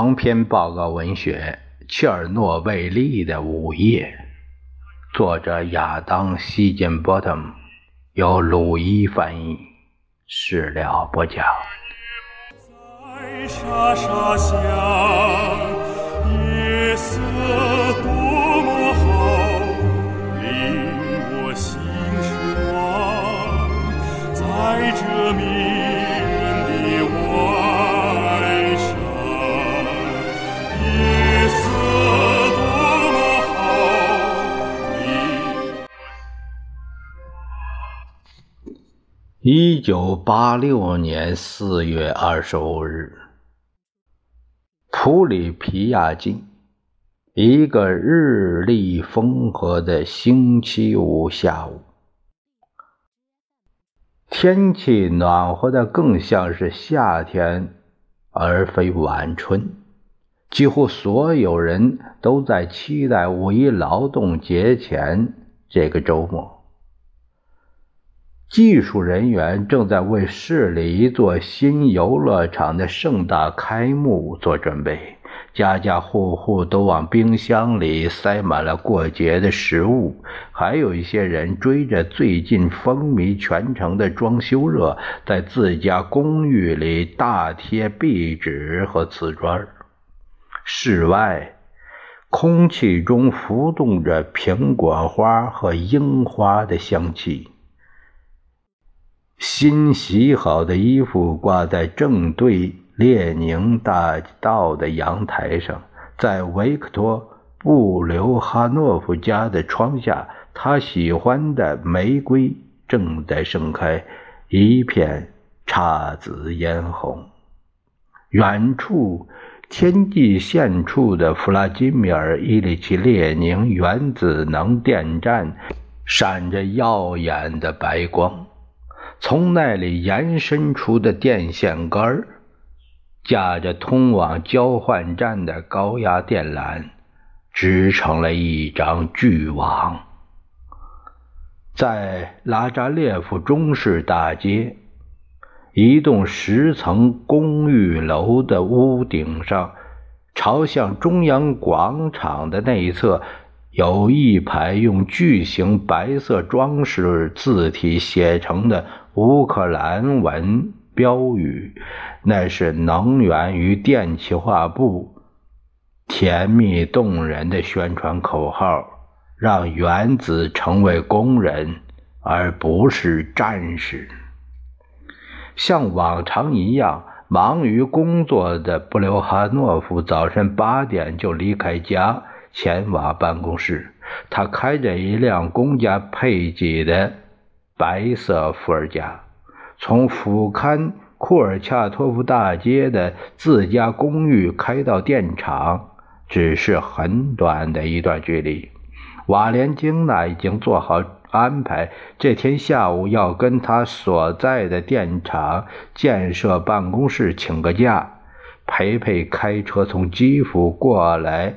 长篇报告文学《切尔诺贝利的午夜》，作者亚当·希金伯特，由鲁伊翻译，史料播讲。一九八六年四月二十五日，普里皮亚季，一个日丽风和的星期五下午，天气暖和的更像是夏天，而非晚春。几乎所有人都在期待五一劳动节前这个周末。技术人员正在为市里一座新游乐场的盛大开幕做准备，家家户户都往冰箱里塞满了过节的食物，还有一些人追着最近风靡全城的装修热，在自家公寓里大贴壁纸和瓷砖。室外，空气中浮动着苹果花和樱花的香气。新洗好的衣服挂在正对列宁大道的阳台上，在维克托·布留哈诺夫家的窗下，他喜欢的玫瑰正在盛开，一片姹紫嫣红。远处，天际线处的弗拉基米尔·伊里奇·列宁原子能电站闪着耀眼的白光。从那里延伸出的电线杆架着通往交换站的高压电缆，织成了一张巨网。在拉扎列夫中式大街，一栋十层公寓楼的屋顶上，朝向中央广场的那一侧，有一排用巨型白色装饰字体写成的。乌克兰文标语，那是能源与电气化部甜蜜动人的宣传口号：让原子成为工人，而不是战士。像往常一样，忙于工作的布留哈诺夫早晨八点就离开家，前往办公室。他开着一辆公家配给的。白色伏尔加从俯瞰库尔恰托夫大街的自家公寓开到电厂，只是很短的一段距离。瓦连京娜已经做好安排，这天下午要跟他所在的电厂建设办公室请个假，陪陪开车从基辅过来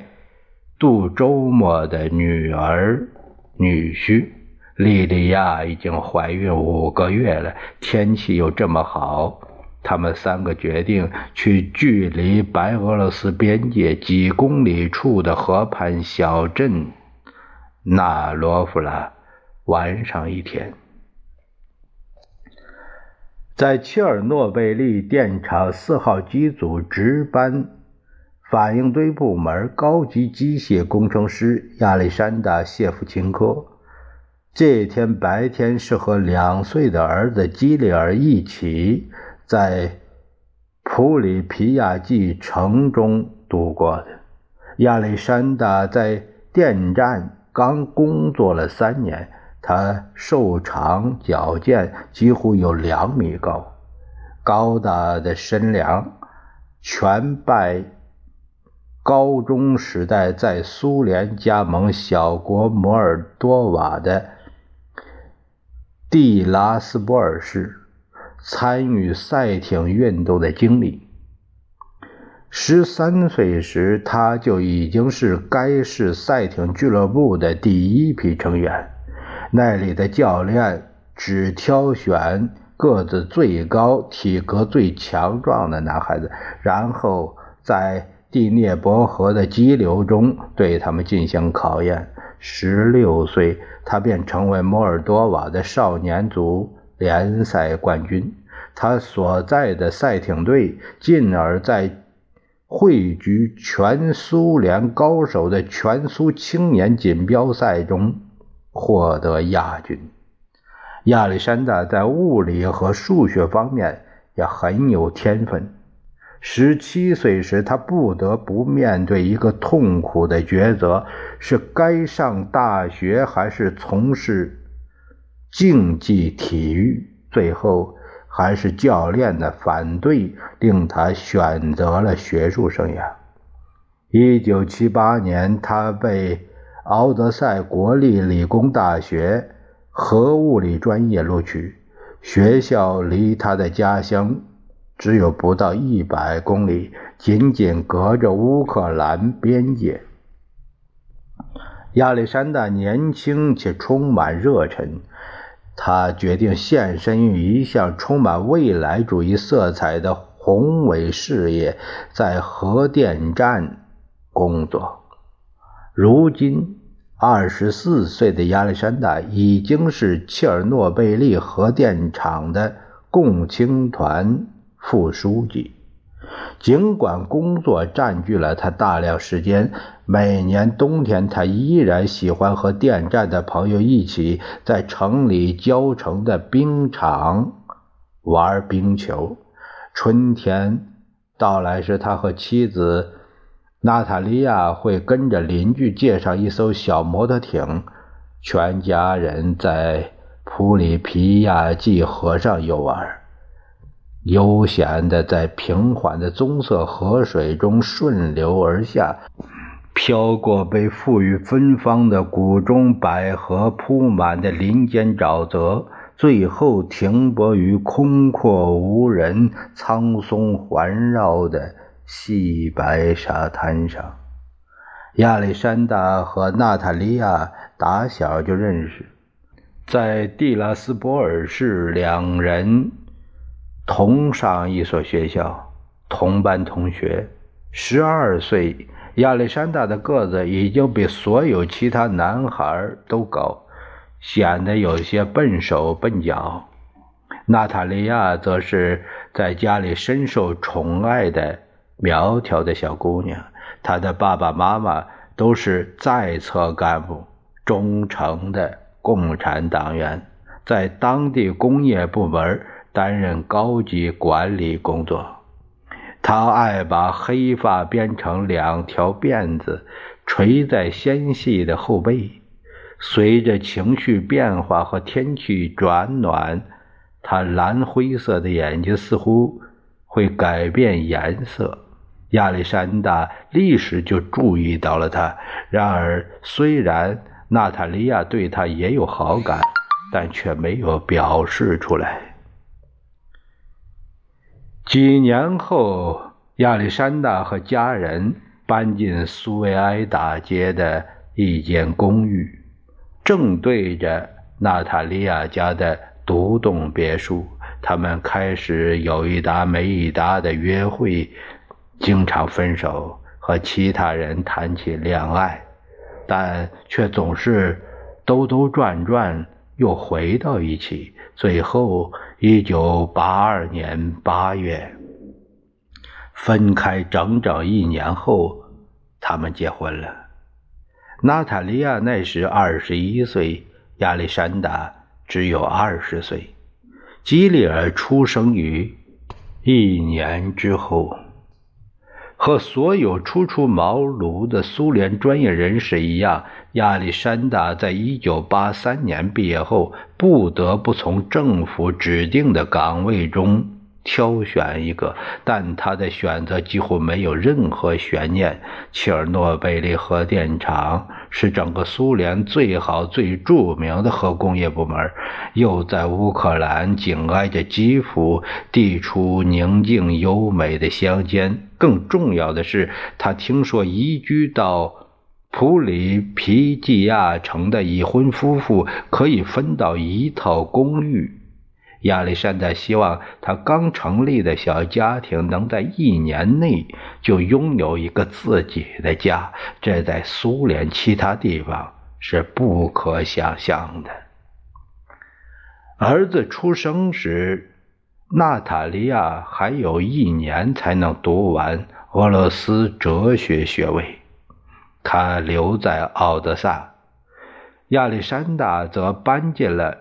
度周末的女儿女婿。莉莉亚已经怀孕五个月了，天气又这么好，他们三个决定去距离白俄罗斯边界几公里处的河畔小镇纳罗夫拉玩上一天。在切尔诺贝利电厂四号机组值班反应堆部门高级机械工程师亚历山大·谢夫琴科。这天白天是和两岁的儿子基里尔一起在普里皮亚季城中度过的。亚历山大在电站刚工作了三年，他瘦长矫健，几乎有两米高，高大的身量全拜高中时代在苏联加盟小国摩尔多瓦的。蒂拉斯波尔市参与赛艇运动的经历。十三岁时，他就已经是该市赛艇俱乐部的第一批成员。那里的教练只挑选个子最高、体格最强壮的男孩子，然后在第聂伯河的激流中对他们进行考验。十六岁，他便成为摩尔多瓦的少年组联赛冠军。他所在的赛艇队进而在汇聚全苏联高手的全苏青年锦标赛中获得亚军。亚历山大在物理和数学方面也很有天分。十七岁时，他不得不面对一个痛苦的抉择：是该上大学还是从事竞技体育？最后，还是教练的反对令他选择了学术生涯。一九七八年，他被奥德赛国立理工大学。核物理专业录取，学校离他的家乡只有不到一百公里，仅仅隔着乌克兰边界。亚历山大年轻且充满热忱，他决定献身于一项充满未来主义色彩的宏伟事业，在核电站工作。如今。二十四岁的亚历山大已经是切尔诺贝利核电厂的共青团副书记。尽管工作占据了他大量时间，每年冬天他依然喜欢和电站的朋友一起在城里郊城的冰场玩冰球。春天到来时，他和妻子。娜塔莉亚会跟着邻居借上一艘小摩托艇，全家人在普里皮亚季河上游玩，悠闲地在平缓的棕色河水中顺流而下，飘过被赋予芬芳的谷中百合铺满的林间沼泽，最后停泊于空阔无人、苍松环绕的。细白沙滩上，亚历山大和娜塔莉亚打小就认识，在蒂拉斯波尔市，两人同上一所学校，同班同学。十二岁，亚历山大的个子已经比所有其他男孩都高，显得有些笨手笨脚。娜塔莉亚则是在家里深受宠爱的。苗条的小姑娘，她的爸爸妈妈都是在册干部，忠诚的共产党员，在当地工业部门担任高级管理工作。他爱把黑发编成两条辫子，垂在纤细的后背。随着情绪变化和天气转暖，他蓝灰色的眼睛似乎会改变颜色。亚历山大立时就注意到了他。然而，虽然娜塔莉亚对他也有好感，但却没有表示出来。几年后，亚历山大和家人搬进苏维埃大街的一间公寓，正对着娜塔莉亚家的独栋别墅。他们开始有一搭没一搭的约会。经常分手，和其他人谈起恋爱，但却总是兜兜转转又回到一起。最后，一九八二年八月，分开整整一年后，他们结婚了。娜塔莉亚那时二十一岁，亚历山大只有二十岁。吉里尔出生于一年之后。和所有初出茅庐的苏联专业人士一样，亚历山大在一九八三年毕业后，不得不从政府指定的岗位中。挑选一个，但他的选择几乎没有任何悬念。切尔诺贝利核电厂是整个苏联最好、最著名的核工业部门，又在乌克兰紧挨着基辅，地处宁静优美的乡间。更重要的是，他听说移居到普里皮季亚城的已婚夫妇可以分到一套公寓。亚历山大希望他刚成立的小家庭能在一年内就拥有一个自己的家，这在苏联其他地方是不可想象的。儿子出生时，娜塔莉亚还有一年才能读完俄罗斯哲学学位，他留在奥德萨，亚历山大则搬进了。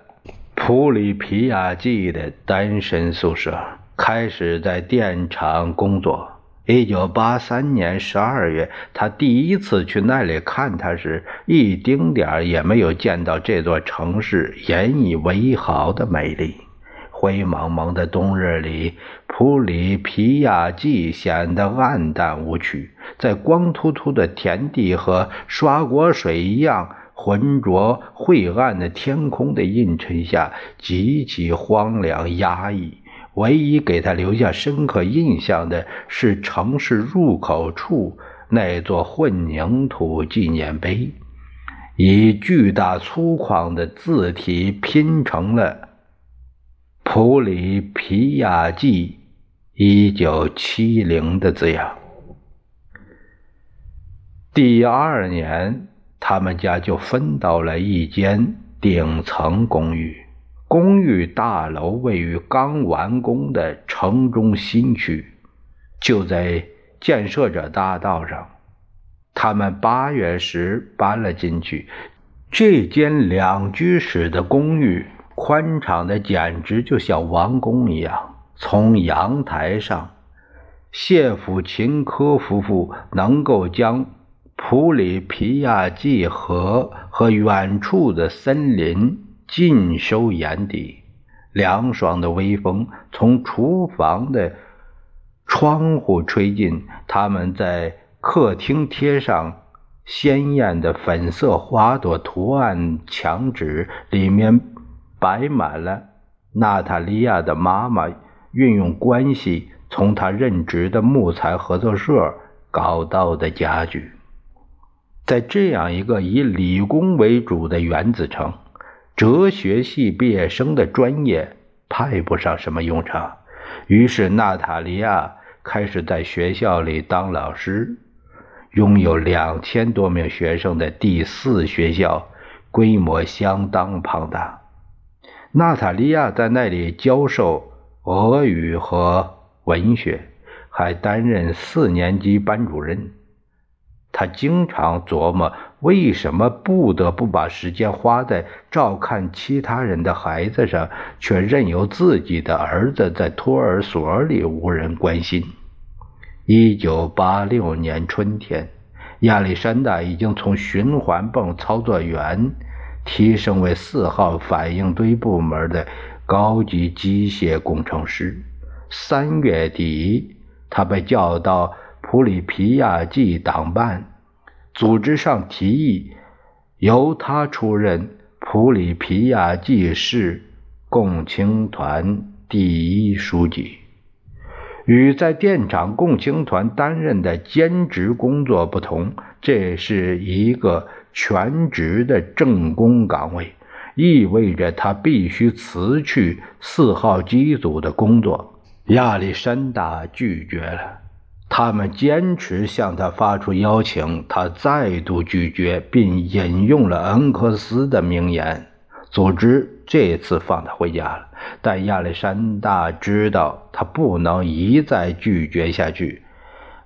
普里皮亚季的单身宿舍，开始在电厂工作。一九八三年十二月，他第一次去那里看他时，一丁点儿也没有见到这座城市引以为豪的美丽。灰蒙蒙的冬日里，普里皮亚季显得暗淡无趣，在光秃秃的田地和刷锅水一样。浑浊晦暗的天空的映衬下，极其荒凉压抑。唯一给他留下深刻印象的是城市入口处那座混凝土纪念碑，以巨大粗犷的字体拼成了“普里皮亚季一九七零”的字样。第二年。他们家就分到了一间顶层公寓，公寓大楼位于刚完工的城中心区，就在建设者大道上。他们八月时搬了进去。这间两居室的公寓宽敞的简直就像王宫一样。从阳台上，谢甫琴科夫妇能够将。普里皮亚季河和远处的森林尽收眼底，凉爽的微风从厨房的窗户吹进。他们在客厅贴上鲜艳的粉色花朵图案墙纸，里面摆满了娜塔莉亚的妈妈运用关系从她任职的木材合作社搞到的家具。在这样一个以理工为主的原子城，哲学系毕业生的专业派不上什么用场。于是，娜塔莉亚开始在学校里当老师。拥有两千多名学生的第四学校，规模相当庞大。娜塔莉亚在那里教授俄语和文学，还担任四年级班主任。他经常琢磨，为什么不得不把时间花在照看其他人的孩子上，却任由自己的儿子在托儿所里无人关心。一九八六年春天，亚历山大已经从循环泵操作员提升为四号反应堆部门的高级机械工程师。三月底，他被叫到。普里皮亚季党办组织上提议，由他出任普里皮亚季市共青团第一书记。与在电厂共青团担任的兼职工作不同，这是一个全职的正工岗位，意味着他必须辞去四号机组的工作。亚历山大拒绝了。他们坚持向他发出邀请，他再度拒绝，并引用了恩克斯的名言。组织这次放他回家了，但亚历山大知道他不能一再拒绝下去。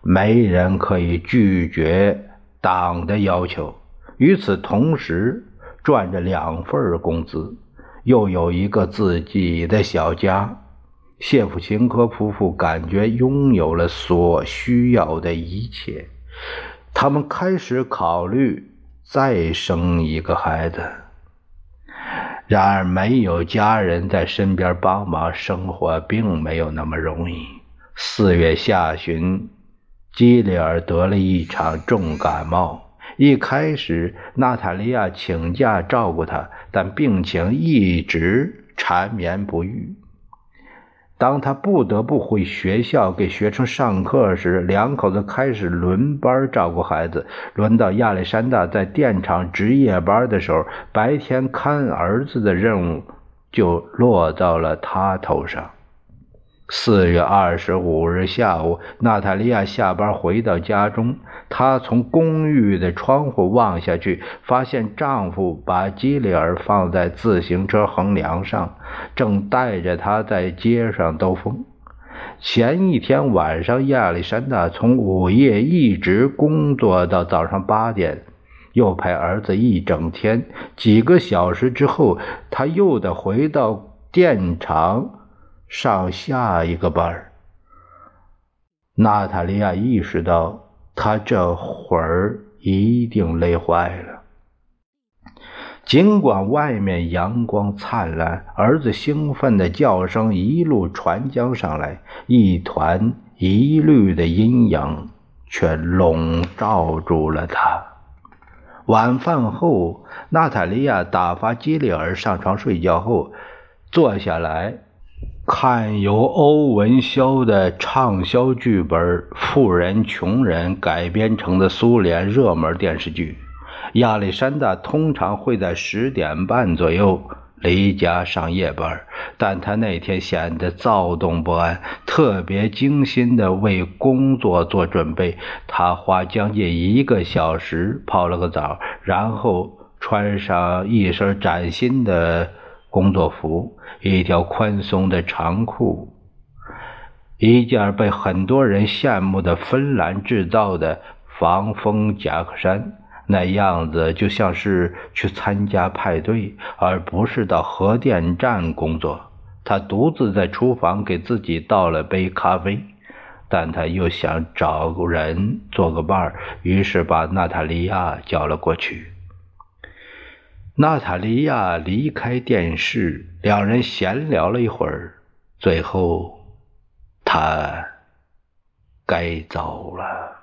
没人可以拒绝党的要求。与此同时，赚着两份工资，又有一个自己的小家。谢夫琴科夫妇感觉拥有了所需要的一切，他们开始考虑再生一个孩子。然而，没有家人在身边帮忙，生活并没有那么容易。四月下旬，基里尔得了一场重感冒。一开始，娜塔莉亚请假照顾他，但病情一直缠绵不愈。当他不得不回学校给学生上课时，两口子开始轮班照顾孩子。轮到亚历山大在电厂值夜班的时候，白天看儿子的任务就落到了他头上。四月二十五日下午，娜塔莉亚下班回到家中，她从公寓的窗户望下去，发现丈夫把基里尔放在自行车横梁上，正带着他在街上兜风。前一天晚上，亚历山大从午夜一直工作到早上八点，又陪儿子一整天。几个小时之后，他又得回到电厂。上下一个班儿，娜塔莉亚意识到，她这会儿一定累坏了。尽管外面阳光灿烂，儿子兴奋的叫声一路传将上来，一团疑虑的阴影却笼罩住了他。晚饭后，娜塔莉亚打发基里尔上床睡觉后，坐下来。看由欧文·肖的畅销剧本《富人穷人》改编成的苏联热门电视剧，亚历山大通常会在十点半左右离家上夜班，但他那天显得躁动不安，特别精心地为工作做准备。他花将近一个小时泡了个澡，然后穿上一身崭新的。工作服，一条宽松的长裤，一件被很多人羡慕的芬兰制造的防风夹克衫，那样子就像是去参加派对，而不是到核电站工作。他独自在厨房给自己倒了杯咖啡，但他又想找个人做个伴儿，于是把娜塔莉亚叫了过去。娜塔莉亚离开电视，两人闲聊了一会儿，最后，他该走了。